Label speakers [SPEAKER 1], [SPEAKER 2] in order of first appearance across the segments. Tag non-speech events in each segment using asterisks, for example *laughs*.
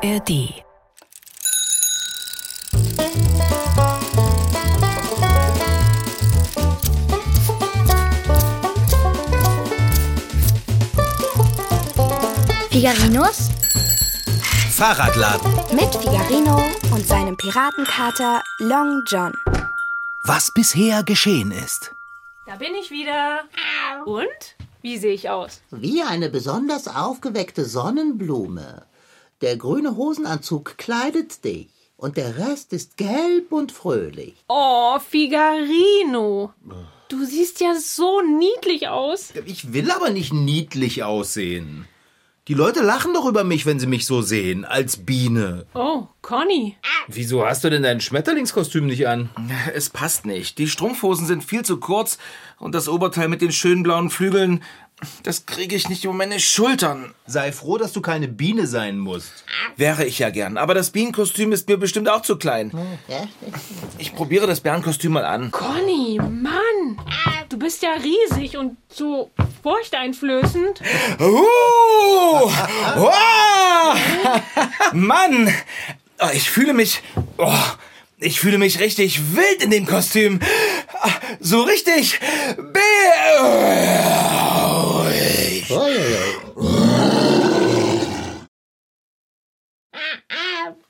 [SPEAKER 1] ARD.
[SPEAKER 2] Figarinos
[SPEAKER 3] Fahrradladen.
[SPEAKER 2] mit Figarino und seinem Piratenkater Long John.
[SPEAKER 3] Was bisher geschehen ist.
[SPEAKER 4] Da bin ich wieder. Und? Wie sehe ich aus?
[SPEAKER 5] Wie eine besonders aufgeweckte Sonnenblume. Der grüne Hosenanzug kleidet dich. Und der Rest ist gelb und fröhlich.
[SPEAKER 4] Oh, Figarino. Du siehst ja so niedlich aus.
[SPEAKER 3] Ich will aber nicht niedlich aussehen. Die Leute lachen doch über mich, wenn sie mich so sehen, als Biene.
[SPEAKER 4] Oh, Conny.
[SPEAKER 3] Wieso hast du denn dein Schmetterlingskostüm nicht an?
[SPEAKER 6] Es passt nicht. Die Strumpfhosen sind viel zu kurz und das Oberteil mit den schönen blauen Flügeln, das kriege ich nicht um meine Schultern.
[SPEAKER 3] Sei froh, dass du keine Biene sein musst.
[SPEAKER 6] Wäre ich ja gern, aber das Bienenkostüm ist mir bestimmt auch zu klein. Ich probiere das Bärenkostüm mal an.
[SPEAKER 4] Conny, Mann. Du bist ja riesig und so furchteinflößend.
[SPEAKER 6] Uh! Oh! Mann! Oh, ich fühle mich. Oh, ich fühle mich richtig wild in dem Kostüm. So richtig. Bärig.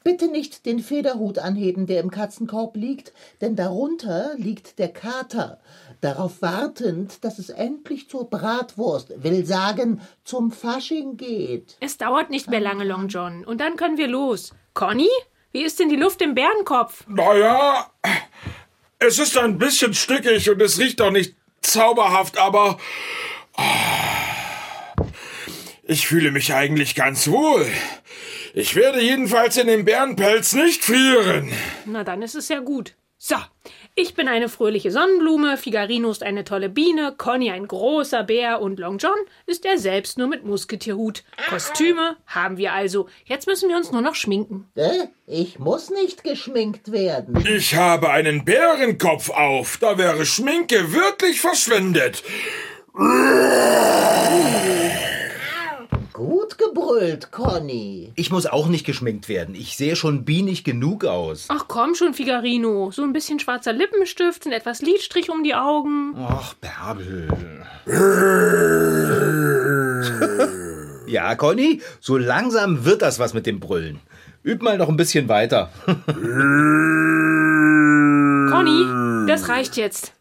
[SPEAKER 5] Bitte nicht den Federhut anheben, der im Katzenkorb liegt, denn darunter liegt der Kater, darauf wartend, dass es endlich zur Bratwurst, will sagen, zum Fasching geht.
[SPEAKER 4] Es dauert nicht mehr lange, Long John. Und dann können wir los. Conny? Wie ist denn die Luft im Bärenkopf?
[SPEAKER 7] Naja, es ist ein bisschen stickig und es riecht auch nicht zauberhaft, aber ah, ich fühle mich eigentlich ganz wohl. Ich werde jedenfalls in dem Bärenpelz nicht frieren.
[SPEAKER 4] Na, dann ist es ja gut. So, ich bin eine fröhliche Sonnenblume, Figarino ist eine tolle Biene, Conny ein großer Bär und Long John ist er selbst nur mit Musketierhut. Kostüme haben wir also. Jetzt müssen wir uns nur noch schminken.
[SPEAKER 5] Äh? Ich muss nicht geschminkt werden.
[SPEAKER 7] Ich habe einen Bärenkopf auf. Da wäre Schminke wirklich verschwendet.
[SPEAKER 5] Gebrüllt, Conny.
[SPEAKER 3] Ich muss auch nicht geschminkt werden. Ich sehe schon bienig genug aus.
[SPEAKER 4] Ach komm schon, Figarino. So ein bisschen schwarzer Lippenstift und etwas Lidstrich um die Augen.
[SPEAKER 3] Ach, Bärbel. *laughs* ja, Conny, so langsam wird das was mit dem Brüllen. Üb mal noch ein bisschen weiter. *laughs*
[SPEAKER 4] Conny, das reicht jetzt.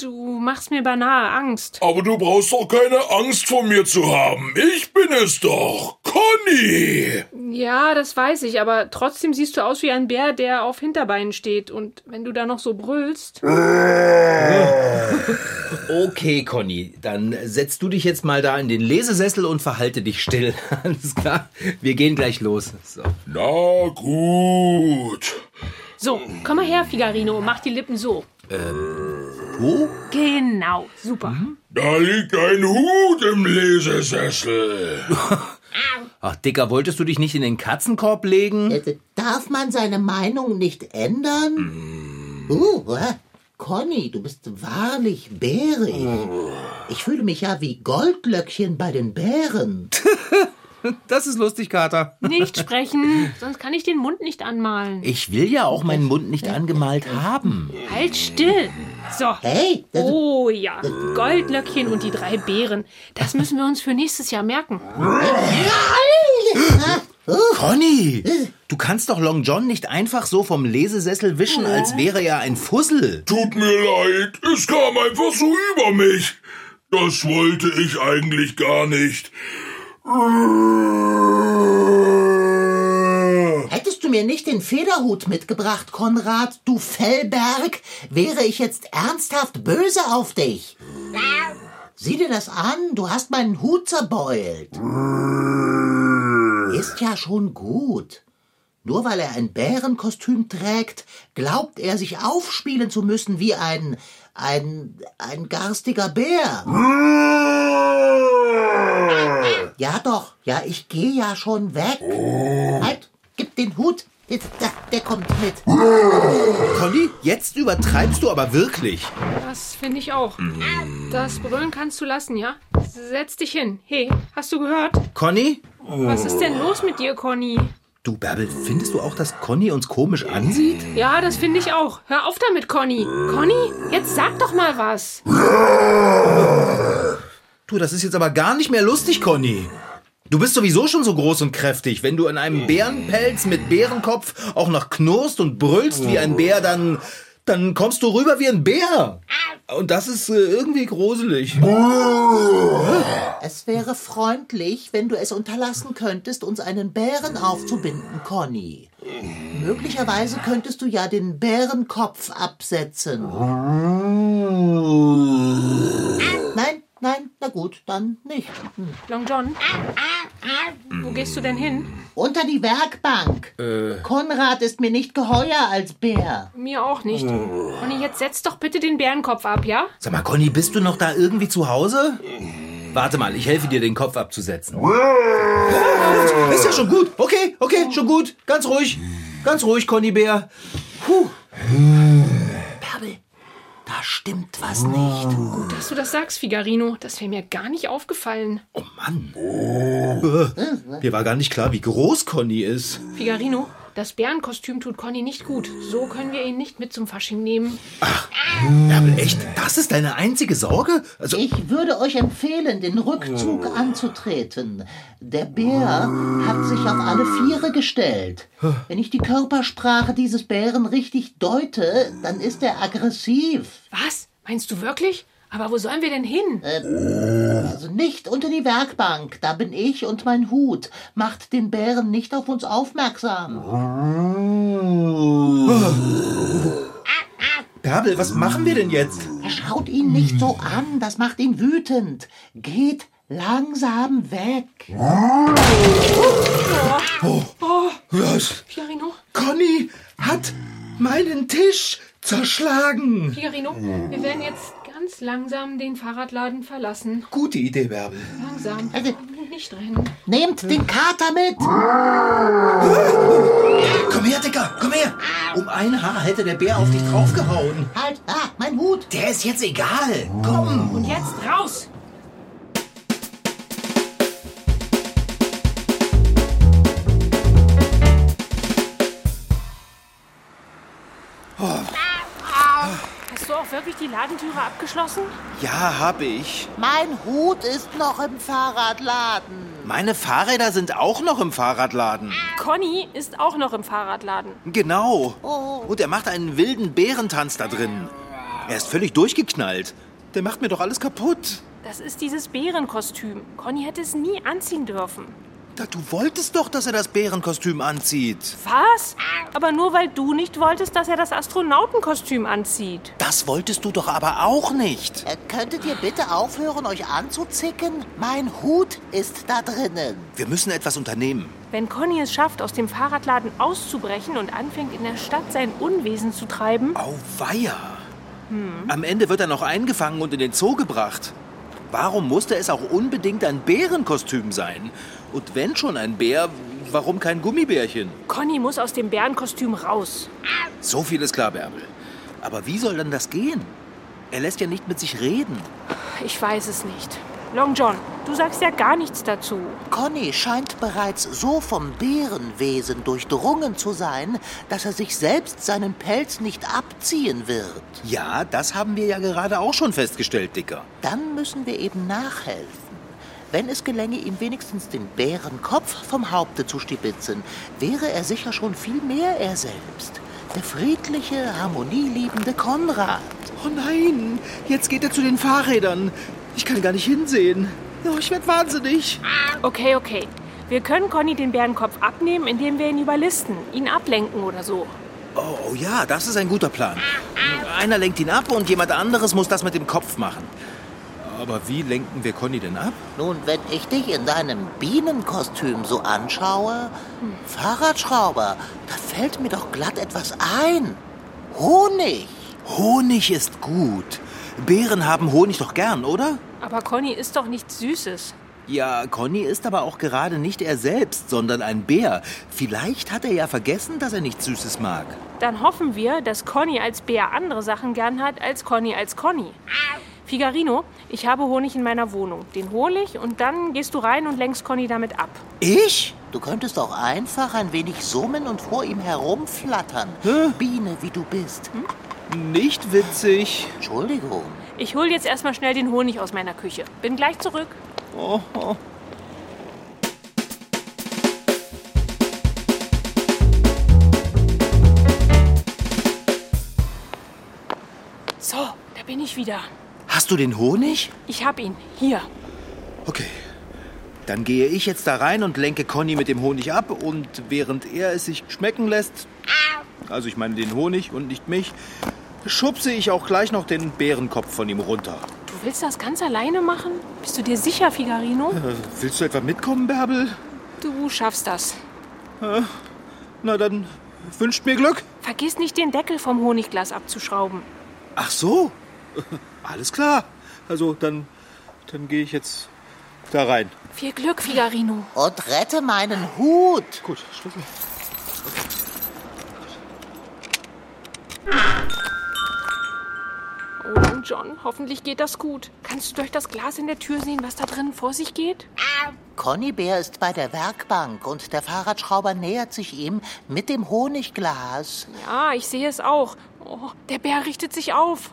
[SPEAKER 4] Du machst mir beinahe Angst.
[SPEAKER 7] Aber du brauchst doch keine Angst vor mir zu haben. Ich bin es doch. Conny!
[SPEAKER 4] Ja, das weiß ich, aber trotzdem siehst du aus wie ein Bär, der auf Hinterbeinen steht. Und wenn du da noch so brüllst.
[SPEAKER 3] Okay, Conny, dann setzt du dich jetzt mal da in den Lesesessel und verhalte dich still. *laughs* Alles klar? Wir gehen gleich los. So.
[SPEAKER 7] Na gut.
[SPEAKER 4] So, komm mal her, Figarino, und mach die Lippen so.
[SPEAKER 3] Wo?
[SPEAKER 4] Genau, super.
[SPEAKER 7] Da liegt ein Hut im Lesesessel. *laughs*
[SPEAKER 3] Ach, Dicker, wolltest du dich nicht in den Katzenkorb legen?
[SPEAKER 5] Äh, Darf man seine Meinung nicht ändern? Uh, äh, Conny, du bist wahrlich bärig. Ich fühle mich ja wie Goldlöckchen bei den Bären. *laughs*
[SPEAKER 3] Das ist lustig, Kater.
[SPEAKER 4] Nicht *laughs* sprechen, sonst kann ich den Mund nicht anmalen.
[SPEAKER 3] Ich will ja auch meinen Mund nicht angemalt haben.
[SPEAKER 4] Halt still. So.
[SPEAKER 5] Hey,
[SPEAKER 4] Oh ja, Goldlöckchen und die drei Bären. Das müssen wir uns für nächstes Jahr merken.
[SPEAKER 3] Conny, du kannst doch Long John nicht einfach so vom Lesesessel wischen, als wäre er ein Fussel.
[SPEAKER 7] Tut mir leid, es kam einfach so über mich. Das wollte ich eigentlich gar nicht.
[SPEAKER 5] Mir nicht den Federhut mitgebracht, Konrad, du Fellberg, wäre ich jetzt ernsthaft böse auf dich. Sieh dir das an, du hast meinen Hut zerbeult. Ist ja schon gut. Nur weil er ein Bärenkostüm trägt, glaubt er sich aufspielen zu müssen wie ein, ein, ein garstiger Bär. Ja doch, ja, ich gehe ja schon weg. Halt, gib den Hut. Jetzt, der, der kommt mit.
[SPEAKER 3] Conny, jetzt übertreibst du aber wirklich.
[SPEAKER 4] Das finde ich auch. Das Brüllen kannst du lassen, ja? Setz dich hin. Hey, hast du gehört?
[SPEAKER 3] Conny?
[SPEAKER 4] Was ist denn los mit dir, Conny?
[SPEAKER 3] Du, Bärbel, findest du auch, dass Conny uns komisch ansieht?
[SPEAKER 4] Ja, das finde ich auch. Hör auf damit, Conny. Conny, jetzt sag doch mal was.
[SPEAKER 3] Du, das ist jetzt aber gar nicht mehr lustig, Conny. Du bist sowieso schon so groß und kräftig. Wenn du in einem Bärenpelz mit Bärenkopf auch noch knurrst und brüllst wie ein Bär, dann, dann kommst du rüber wie ein Bär. Und das ist äh, irgendwie gruselig.
[SPEAKER 5] Es wäre freundlich, wenn du es unterlassen könntest, uns einen Bären aufzubinden, Conny. Möglicherweise könntest du ja den Bärenkopf absetzen. Nein, na gut, dann nicht. Hm.
[SPEAKER 4] Long John, wo gehst du denn hin?
[SPEAKER 5] Unter die Werkbank. Konrad ist mir nicht geheuer als Bär.
[SPEAKER 4] Mir auch nicht. Conny, jetzt setz doch bitte den Bärenkopf ab, ja?
[SPEAKER 3] Sag mal, Conny, bist du noch da irgendwie zu Hause? Warte mal, ich helfe dir, den Kopf abzusetzen. Ist ja schon gut. Okay, okay, schon gut. Ganz ruhig. Ganz ruhig, Conny Bär. Puh.
[SPEAKER 5] Stimmt was nicht.
[SPEAKER 4] Gut, dass du das sagst, Figarino. Das wäre mir gar nicht aufgefallen.
[SPEAKER 3] Oh Mann. Äh, Mir war gar nicht klar, wie groß Conny ist.
[SPEAKER 4] Figarino, das Bärenkostüm tut Conny nicht gut. So können wir ihn nicht mit zum Fasching nehmen.
[SPEAKER 3] Bärbel, echt? Das ist deine einzige Sorge? Also,
[SPEAKER 5] Ich würde euch empfehlen, den Rückzug anzutreten. Der Bär hat sich auf alle Viere gestellt. Wenn ich die Körpersprache dieses Bären richtig deute, dann ist er aggressiv.
[SPEAKER 4] Was? Meinst du wirklich? Aber wo sollen wir denn hin?
[SPEAKER 5] Also nicht unter die Werkbank, da bin ich und mein Hut. Macht den Bären nicht auf uns aufmerksam.
[SPEAKER 3] Bärbel, was machen wir denn jetzt?
[SPEAKER 5] Schaut ihn nicht so an, das macht ihn wütend. Geht langsam weg.
[SPEAKER 3] Was?
[SPEAKER 4] Figarino,
[SPEAKER 3] Conny hat meinen Tisch zerschlagen.
[SPEAKER 4] Figarino, wir werden jetzt ganz langsam den Fahrradladen verlassen.
[SPEAKER 3] Gute Idee, Bärbel.
[SPEAKER 4] Langsam.
[SPEAKER 5] Also-
[SPEAKER 4] Nicht rennen.
[SPEAKER 5] Nehmt den Kater mit.
[SPEAKER 3] Komm her, Dicker, komm her. Um ein Haar hätte der Bär auf dich draufgehauen.
[SPEAKER 5] Halt, ah, mein Hut.
[SPEAKER 3] Der ist jetzt egal. Komm.
[SPEAKER 4] Und jetzt raus! Wirklich die Ladentüre abgeschlossen?
[SPEAKER 3] Ja, hab ich.
[SPEAKER 5] Mein Hut ist noch im Fahrradladen.
[SPEAKER 3] Meine Fahrräder sind auch noch im Fahrradladen.
[SPEAKER 4] Conny ist auch noch im Fahrradladen.
[SPEAKER 3] Genau.
[SPEAKER 5] Oh.
[SPEAKER 3] Und er macht einen wilden Bärentanz da drin. Er ist völlig durchgeknallt. Der macht mir doch alles kaputt.
[SPEAKER 4] Das ist dieses Bärenkostüm. Conny hätte es nie anziehen dürfen.
[SPEAKER 3] Du wolltest doch, dass er das Bärenkostüm anzieht.
[SPEAKER 4] Was? Aber nur weil du nicht wolltest, dass er das Astronautenkostüm anzieht.
[SPEAKER 3] Das wolltest du doch aber auch nicht.
[SPEAKER 5] Äh, könntet ihr bitte aufhören, euch anzuzicken? Mein Hut ist da drinnen.
[SPEAKER 3] Wir müssen etwas unternehmen.
[SPEAKER 4] Wenn Conny es schafft, aus dem Fahrradladen auszubrechen und anfängt, in der Stadt sein Unwesen zu treiben,
[SPEAKER 3] Auweia. Am Ende wird er noch eingefangen und in den Zoo gebracht. Warum musste es auch unbedingt ein Bärenkostüm sein? Und wenn schon ein Bär, warum kein Gummibärchen?
[SPEAKER 4] Conny muss aus dem Bärenkostüm raus.
[SPEAKER 3] So viel ist klar, Bärbel. Aber wie soll denn das gehen? Er lässt ja nicht mit sich reden.
[SPEAKER 4] Ich weiß es nicht. Long John, du sagst ja gar nichts dazu.
[SPEAKER 5] Conny scheint bereits so vom Bärenwesen durchdrungen zu sein, dass er sich selbst seinen Pelz nicht abziehen wird.
[SPEAKER 3] Ja, das haben wir ja gerade auch schon festgestellt, Dicker.
[SPEAKER 5] Dann müssen wir eben nachhelfen. Wenn es gelänge, ihm wenigstens den Bärenkopf vom Haupte zu stibitzen, wäre er sicher schon viel mehr er selbst. Der friedliche, harmonieliebende Konrad.
[SPEAKER 3] Oh nein, jetzt geht er zu den Fahrrädern. Ich kann gar nicht hinsehen. Oh, ich werde wahnsinnig.
[SPEAKER 4] Okay, okay. Wir können Conny den Bärenkopf abnehmen, indem wir ihn überlisten, ihn ablenken oder so.
[SPEAKER 3] Oh ja, das ist ein guter Plan. Einer lenkt ihn ab und jemand anderes muss das mit dem Kopf machen. Aber wie lenken wir Conny denn ab?
[SPEAKER 5] Nun, wenn ich dich in deinem Bienenkostüm so anschaue, Fahrradschrauber, da fällt mir doch glatt etwas ein. Honig.
[SPEAKER 3] Honig ist gut. Bären haben Honig doch gern, oder?
[SPEAKER 4] Aber Conny ist doch nichts Süßes.
[SPEAKER 3] Ja, Conny ist aber auch gerade nicht er selbst, sondern ein Bär. Vielleicht hat er ja vergessen, dass er nichts Süßes mag.
[SPEAKER 4] Dann hoffen wir, dass Conny als Bär andere Sachen gern hat als Conny als Conny. Figarino, ich habe Honig in meiner Wohnung. Den hole ich und dann gehst du rein und lenkst Conny damit ab.
[SPEAKER 3] Ich?
[SPEAKER 5] Du könntest auch einfach ein wenig summen und vor ihm herumflattern. Biene, wie du bist.
[SPEAKER 3] Nicht witzig.
[SPEAKER 5] Entschuldigung.
[SPEAKER 4] Ich hol jetzt erstmal schnell den Honig aus meiner Küche. Bin gleich zurück.
[SPEAKER 3] Oh, oh.
[SPEAKER 4] So, da bin ich wieder.
[SPEAKER 3] Hast du den Honig?
[SPEAKER 4] Ich hab ihn. Hier.
[SPEAKER 3] Okay. Dann gehe ich jetzt da rein und lenke Conny mit dem Honig ab und während er es sich schmecken lässt, also ich meine den Honig und nicht mich, schubse ich auch gleich noch den Bärenkopf von ihm runter.
[SPEAKER 4] Du willst das ganz alleine machen? Bist du dir sicher, Figarino?
[SPEAKER 3] Äh, willst du etwa mitkommen, Bärbel?
[SPEAKER 4] Du schaffst das.
[SPEAKER 3] Na dann wünscht mir Glück.
[SPEAKER 4] Vergiss nicht, den Deckel vom Honigglas abzuschrauben.
[SPEAKER 3] Ach so. *laughs* Alles klar. Also dann, dann gehe ich jetzt da rein.
[SPEAKER 4] Viel Glück, Figarino.
[SPEAKER 5] Und rette meinen Hut.
[SPEAKER 3] Gut, Schlüssel.
[SPEAKER 4] Oh, John, hoffentlich geht das gut. Kannst du durch das Glas in der Tür sehen, was da drinnen vor sich geht?
[SPEAKER 5] Conny Bär ist bei der Werkbank und der Fahrradschrauber nähert sich ihm mit dem Honigglas.
[SPEAKER 4] Ja, ich sehe es auch. Oh, der Bär richtet sich auf.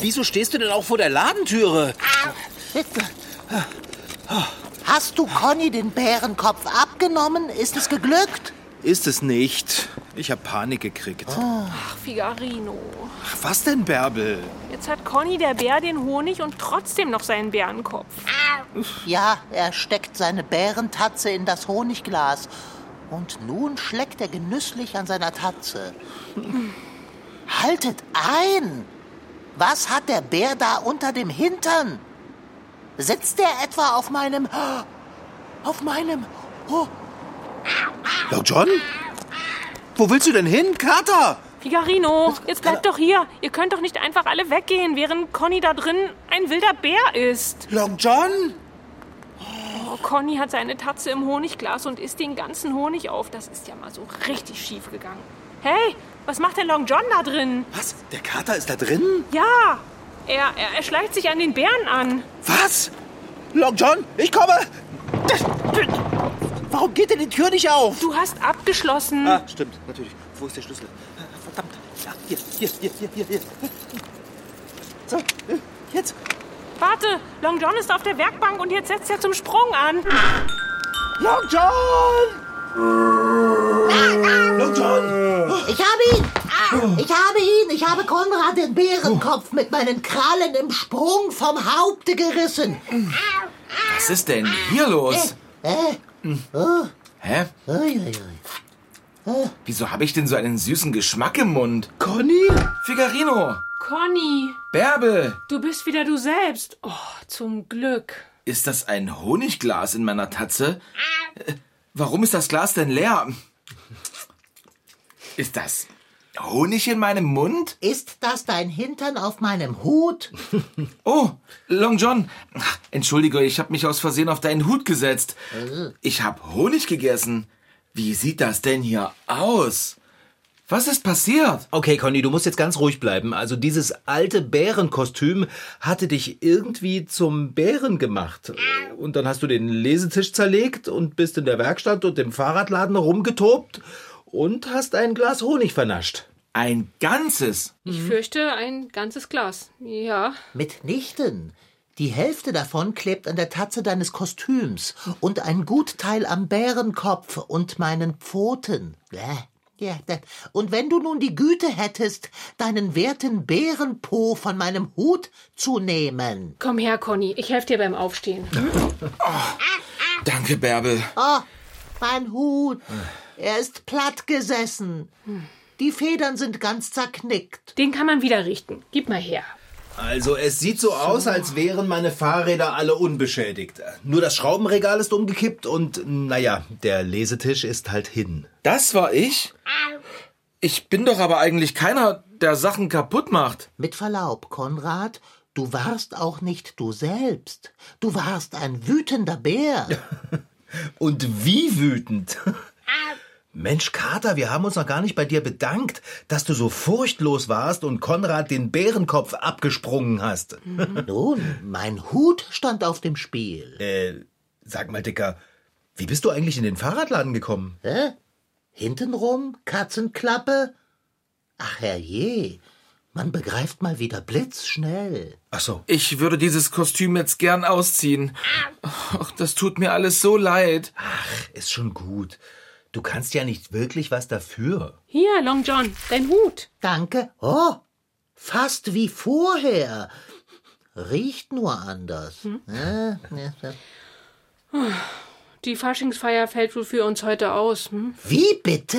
[SPEAKER 3] Wieso stehst du denn auch vor der Ladentüre?
[SPEAKER 5] Hast du Conny den Bärenkopf abgenommen? Ist es geglückt?
[SPEAKER 3] Ist es nicht. Ich habe Panik gekriegt.
[SPEAKER 4] Ach, Figarino.
[SPEAKER 3] Ach, was denn, Bärbel?
[SPEAKER 4] Jetzt hat Conny der Bär den Honig und trotzdem noch seinen Bärenkopf.
[SPEAKER 5] Ja, er steckt seine Bärentatze in das Honigglas. Und nun schleckt er genüsslich an seiner Tatze. *laughs* Haltet ein! Was hat der Bär da unter dem Hintern? Sitzt er etwa auf meinem... *gasps* Auf meinem... Oh,
[SPEAKER 3] Long John? Wo willst du denn hin, Kater?
[SPEAKER 4] Figarino, jetzt bleibt doch hier. Ihr könnt doch nicht einfach alle weggehen, während Conny da drin ein wilder Bär ist.
[SPEAKER 3] Long John?
[SPEAKER 4] Oh, Conny hat seine Tatze im Honigglas und isst den ganzen Honig auf. Das ist ja mal so richtig schief gegangen. Hey, was macht denn Long John da drin?
[SPEAKER 3] Was? Der Kater ist da drin?
[SPEAKER 4] Ja, er, er, er schleicht sich an den Bären an.
[SPEAKER 3] Was? Long John, ich komme! Warum geht denn die Tür nicht auf?
[SPEAKER 4] Du hast abgeschlossen.
[SPEAKER 3] Ah, stimmt, natürlich. Wo ist der Schlüssel? Verdammt. Ja, hier, hier, hier, hier, hier, hier. So, äh, jetzt.
[SPEAKER 4] Warte, Long John ist auf der Werkbank und jetzt setzt er zum Sprung an.
[SPEAKER 3] Long John! Long John!
[SPEAKER 5] ich habe ihn! Ich habe ihn! Ich habe Konrad den Bärenkopf mit meinen Krallen im Sprung vom Haupte gerissen.
[SPEAKER 6] Was ist denn hier los?
[SPEAKER 5] Äh,
[SPEAKER 6] Hä?
[SPEAKER 5] ui, ui, ui.
[SPEAKER 6] Wieso habe ich denn so einen süßen Geschmack im Mund?
[SPEAKER 3] Conny?
[SPEAKER 6] Figarino!
[SPEAKER 4] Conny,
[SPEAKER 6] Bärbel!
[SPEAKER 4] du bist wieder du selbst. Oh, zum Glück.
[SPEAKER 6] Ist das ein Honigglas in meiner Tatze? Äh, Warum ist das Glas denn leer? Ist das Honig in meinem Mund?
[SPEAKER 5] Ist das dein Hintern auf meinem Hut? *laughs*
[SPEAKER 6] Oh, Long John. Entschuldige, ich habe mich aus Versehen auf deinen Hut gesetzt. Ich habe Honig gegessen. Wie sieht das denn hier aus? Was ist passiert?
[SPEAKER 3] Okay, Conny, du musst jetzt ganz ruhig bleiben. Also dieses alte Bärenkostüm hatte dich irgendwie zum Bären gemacht. Und dann hast du den Lesetisch zerlegt und bist in der Werkstatt und im Fahrradladen rumgetobt und hast ein Glas Honig vernascht.
[SPEAKER 6] Ein ganzes.
[SPEAKER 4] Ich fürchte, ein ganzes Glas. Ja.
[SPEAKER 5] Mitnichten. Die Hälfte davon klebt an der Tatze deines Kostüms und ein Gutteil am Bärenkopf und meinen Pfoten. Bäh. Ja, und wenn du nun die Güte hättest, deinen werten Bärenpo von meinem Hut zu nehmen.
[SPEAKER 4] Komm her, Conny. Ich helfe dir beim Aufstehen. *laughs*
[SPEAKER 6] Danke, Bärbel.
[SPEAKER 5] Oh, mein Hut. Er ist platt gesessen. Die Federn sind ganz zerknickt.
[SPEAKER 4] Den kann man wieder richten. Gib mal her.
[SPEAKER 3] Also es sieht so aus, als wären meine Fahrräder alle unbeschädigt. Nur das Schraubenregal ist umgekippt und naja, der Lesetisch ist halt hin.
[SPEAKER 6] Das war ich? Ich bin doch aber eigentlich keiner, der Sachen kaputt macht.
[SPEAKER 5] Mit Verlaub, Konrad, du warst auch nicht du selbst. Du warst ein wütender Bär. *laughs*
[SPEAKER 3] Und wie wütend. Mensch, Kater, wir haben uns noch gar nicht bei dir bedankt, dass du so furchtlos warst und Konrad den Bärenkopf abgesprungen hast. *laughs*
[SPEAKER 5] Nun, mein Hut stand auf dem Spiel.
[SPEAKER 3] Äh, sag mal, Dicker, wie bist du eigentlich in den Fahrradladen gekommen?
[SPEAKER 5] Hä? Hintenrum? Katzenklappe? Ach herrje, man begreift mal wieder blitzschnell.
[SPEAKER 3] Ach so.
[SPEAKER 6] Ich würde dieses Kostüm jetzt gern ausziehen. Ach, das tut mir alles so leid.
[SPEAKER 3] Ach, ist schon gut. Du kannst ja nicht wirklich was dafür.
[SPEAKER 4] Hier, Long John, dein Hut.
[SPEAKER 5] Danke. Oh, fast wie vorher. Riecht nur anders. Ne.
[SPEAKER 4] Die Faschingsfeier fällt wohl für uns heute aus. Hm?
[SPEAKER 5] Wie bitte?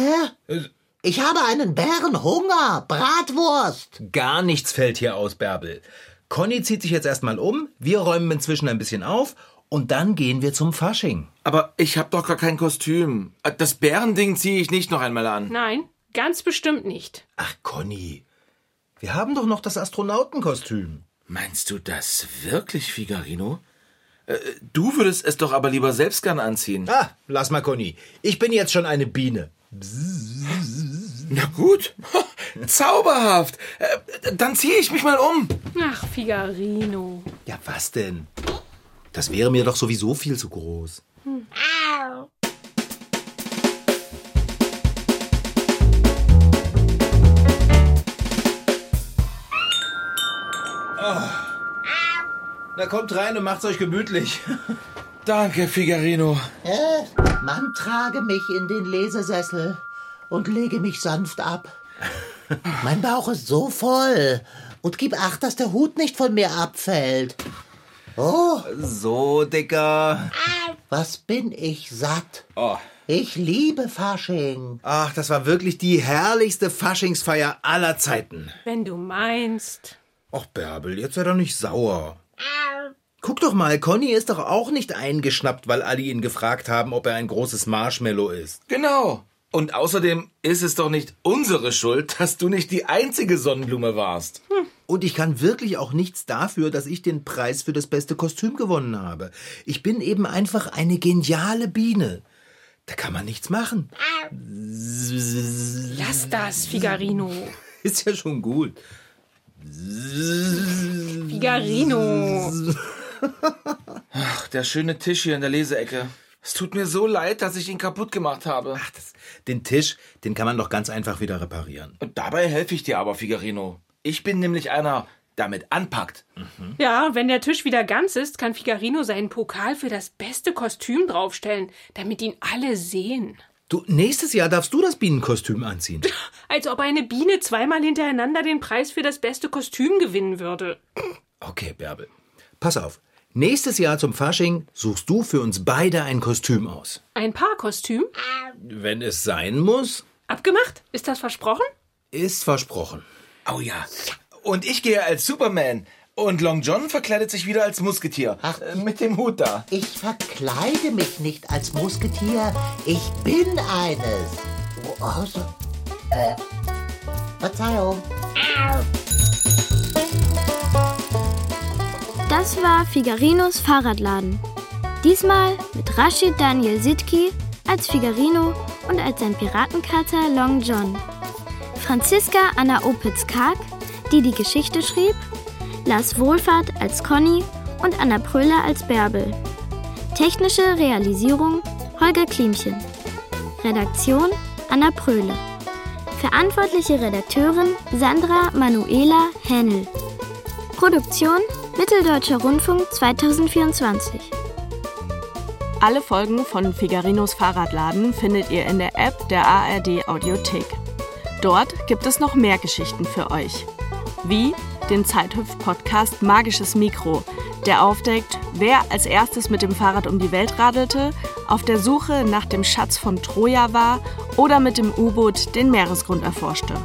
[SPEAKER 5] Ich habe einen Bärenhunger. Bratwurst.
[SPEAKER 3] Gar nichts fällt hier aus, Bärbel. Conny zieht sich jetzt erstmal um, wir räumen inzwischen ein bisschen auf und dann gehen wir zum Fasching.
[SPEAKER 6] Aber ich hab doch gar kein Kostüm. Das Bärending ziehe ich nicht noch einmal an.
[SPEAKER 4] Nein, ganz bestimmt nicht.
[SPEAKER 3] Ach, Conny, wir haben doch noch das Astronautenkostüm.
[SPEAKER 6] Meinst du das wirklich, Figarino? Äh, Du würdest es doch aber lieber selbst gern anziehen.
[SPEAKER 3] Ah, lass mal, Conny. Ich bin jetzt schon eine Biene.
[SPEAKER 6] Na gut. Zauberhaft. Äh, Dann ziehe ich mich mal um.
[SPEAKER 4] Ach, Figarino.
[SPEAKER 3] Ja, was denn? Das wäre mir doch sowieso viel zu groß. Na kommt rein und macht's euch gemütlich. *laughs*
[SPEAKER 6] Danke, Figarino.
[SPEAKER 5] Äh, man trage mich in den Lesesessel und lege mich sanft ab. *laughs* Mein Bauch ist so voll. Und gib acht, dass der Hut nicht von mir abfällt. Oh,
[SPEAKER 3] So, Dicker.
[SPEAKER 5] was bin ich satt.
[SPEAKER 3] Oh.
[SPEAKER 5] Ich liebe Fasching.
[SPEAKER 3] Ach, das war wirklich die herrlichste Faschingsfeier aller Zeiten.
[SPEAKER 4] Wenn du meinst.
[SPEAKER 3] Och, Bärbel, jetzt sei doch nicht sauer. Guck doch mal, Conny ist doch auch nicht eingeschnappt, weil alle ihn gefragt haben, ob er ein großes Marshmallow ist.
[SPEAKER 6] Genau. Und außerdem ist es doch nicht unsere Schuld, dass du nicht die einzige Sonnenblume warst.
[SPEAKER 3] Und ich kann wirklich auch nichts dafür, dass ich den Preis für das beste Kostüm gewonnen habe. Ich bin eben einfach eine geniale Biene. Da kann man nichts machen.
[SPEAKER 4] Lass das, Figarino. *laughs*
[SPEAKER 3] Ist ja schon gut.
[SPEAKER 4] Figarino.
[SPEAKER 6] Ach, der schöne Tisch hier in der Leseecke. Es tut mir so leid, dass ich ihn kaputt gemacht habe.
[SPEAKER 3] Ach, das, den Tisch, den kann man doch ganz einfach wieder reparieren.
[SPEAKER 6] Und dabei helfe ich dir aber, Figarino. Ich bin nämlich einer, der mit anpackt.
[SPEAKER 4] Ja, wenn der Tisch wieder ganz ist, kann Figarino seinen Pokal für das beste Kostüm draufstellen, damit ihn alle sehen.
[SPEAKER 3] Du, nächstes Jahr darfst du das Bienenkostüm anziehen. *laughs*
[SPEAKER 4] Als ob eine Biene zweimal hintereinander den Preis für das beste Kostüm gewinnen würde.
[SPEAKER 3] Okay, Bärbel. Pass auf. Nächstes Jahr zum Fasching suchst du für uns beide ein Kostüm aus.
[SPEAKER 4] Ein Paarkostüm?
[SPEAKER 3] Wenn es sein muss,
[SPEAKER 4] Abgemacht? Ist das versprochen?
[SPEAKER 3] ist versprochen.
[SPEAKER 6] Oh ja. Und ich gehe als Superman. Und Long John verkleidet sich wieder als Musketier.
[SPEAKER 5] Ach.
[SPEAKER 6] Äh, Mit dem Hut da.
[SPEAKER 5] Ich verkleide mich nicht als Musketier. Ich bin eines. Oh, so. Äh. Verzeihung.
[SPEAKER 1] Das war Figarinos Fahrradladen. Diesmal mit Rashid Daniel Sitki als Figarino und als sein Piratenkater Long John. Franziska Anna Opitz-Karg, die die Geschichte schrieb, Lars Wohlfahrt als Conny und Anna Pröhler als Bärbel. Technische Realisierung Holger Klimchen. Redaktion Anna Pröhle. Verantwortliche Redakteurin Sandra Manuela Hennel. Produktion Mitteldeutscher Rundfunk 2024.
[SPEAKER 8] Alle Folgen von Figarinos Fahrradladen findet ihr in der App der ARD Audiothek. Dort gibt es noch mehr Geschichten für euch. Wie den Zeithüpf-Podcast Magisches Mikro, der aufdeckt, wer als erstes mit dem Fahrrad um die Welt radelte, auf der Suche nach dem Schatz von Troja war oder mit dem U-Boot den Meeresgrund erforschte.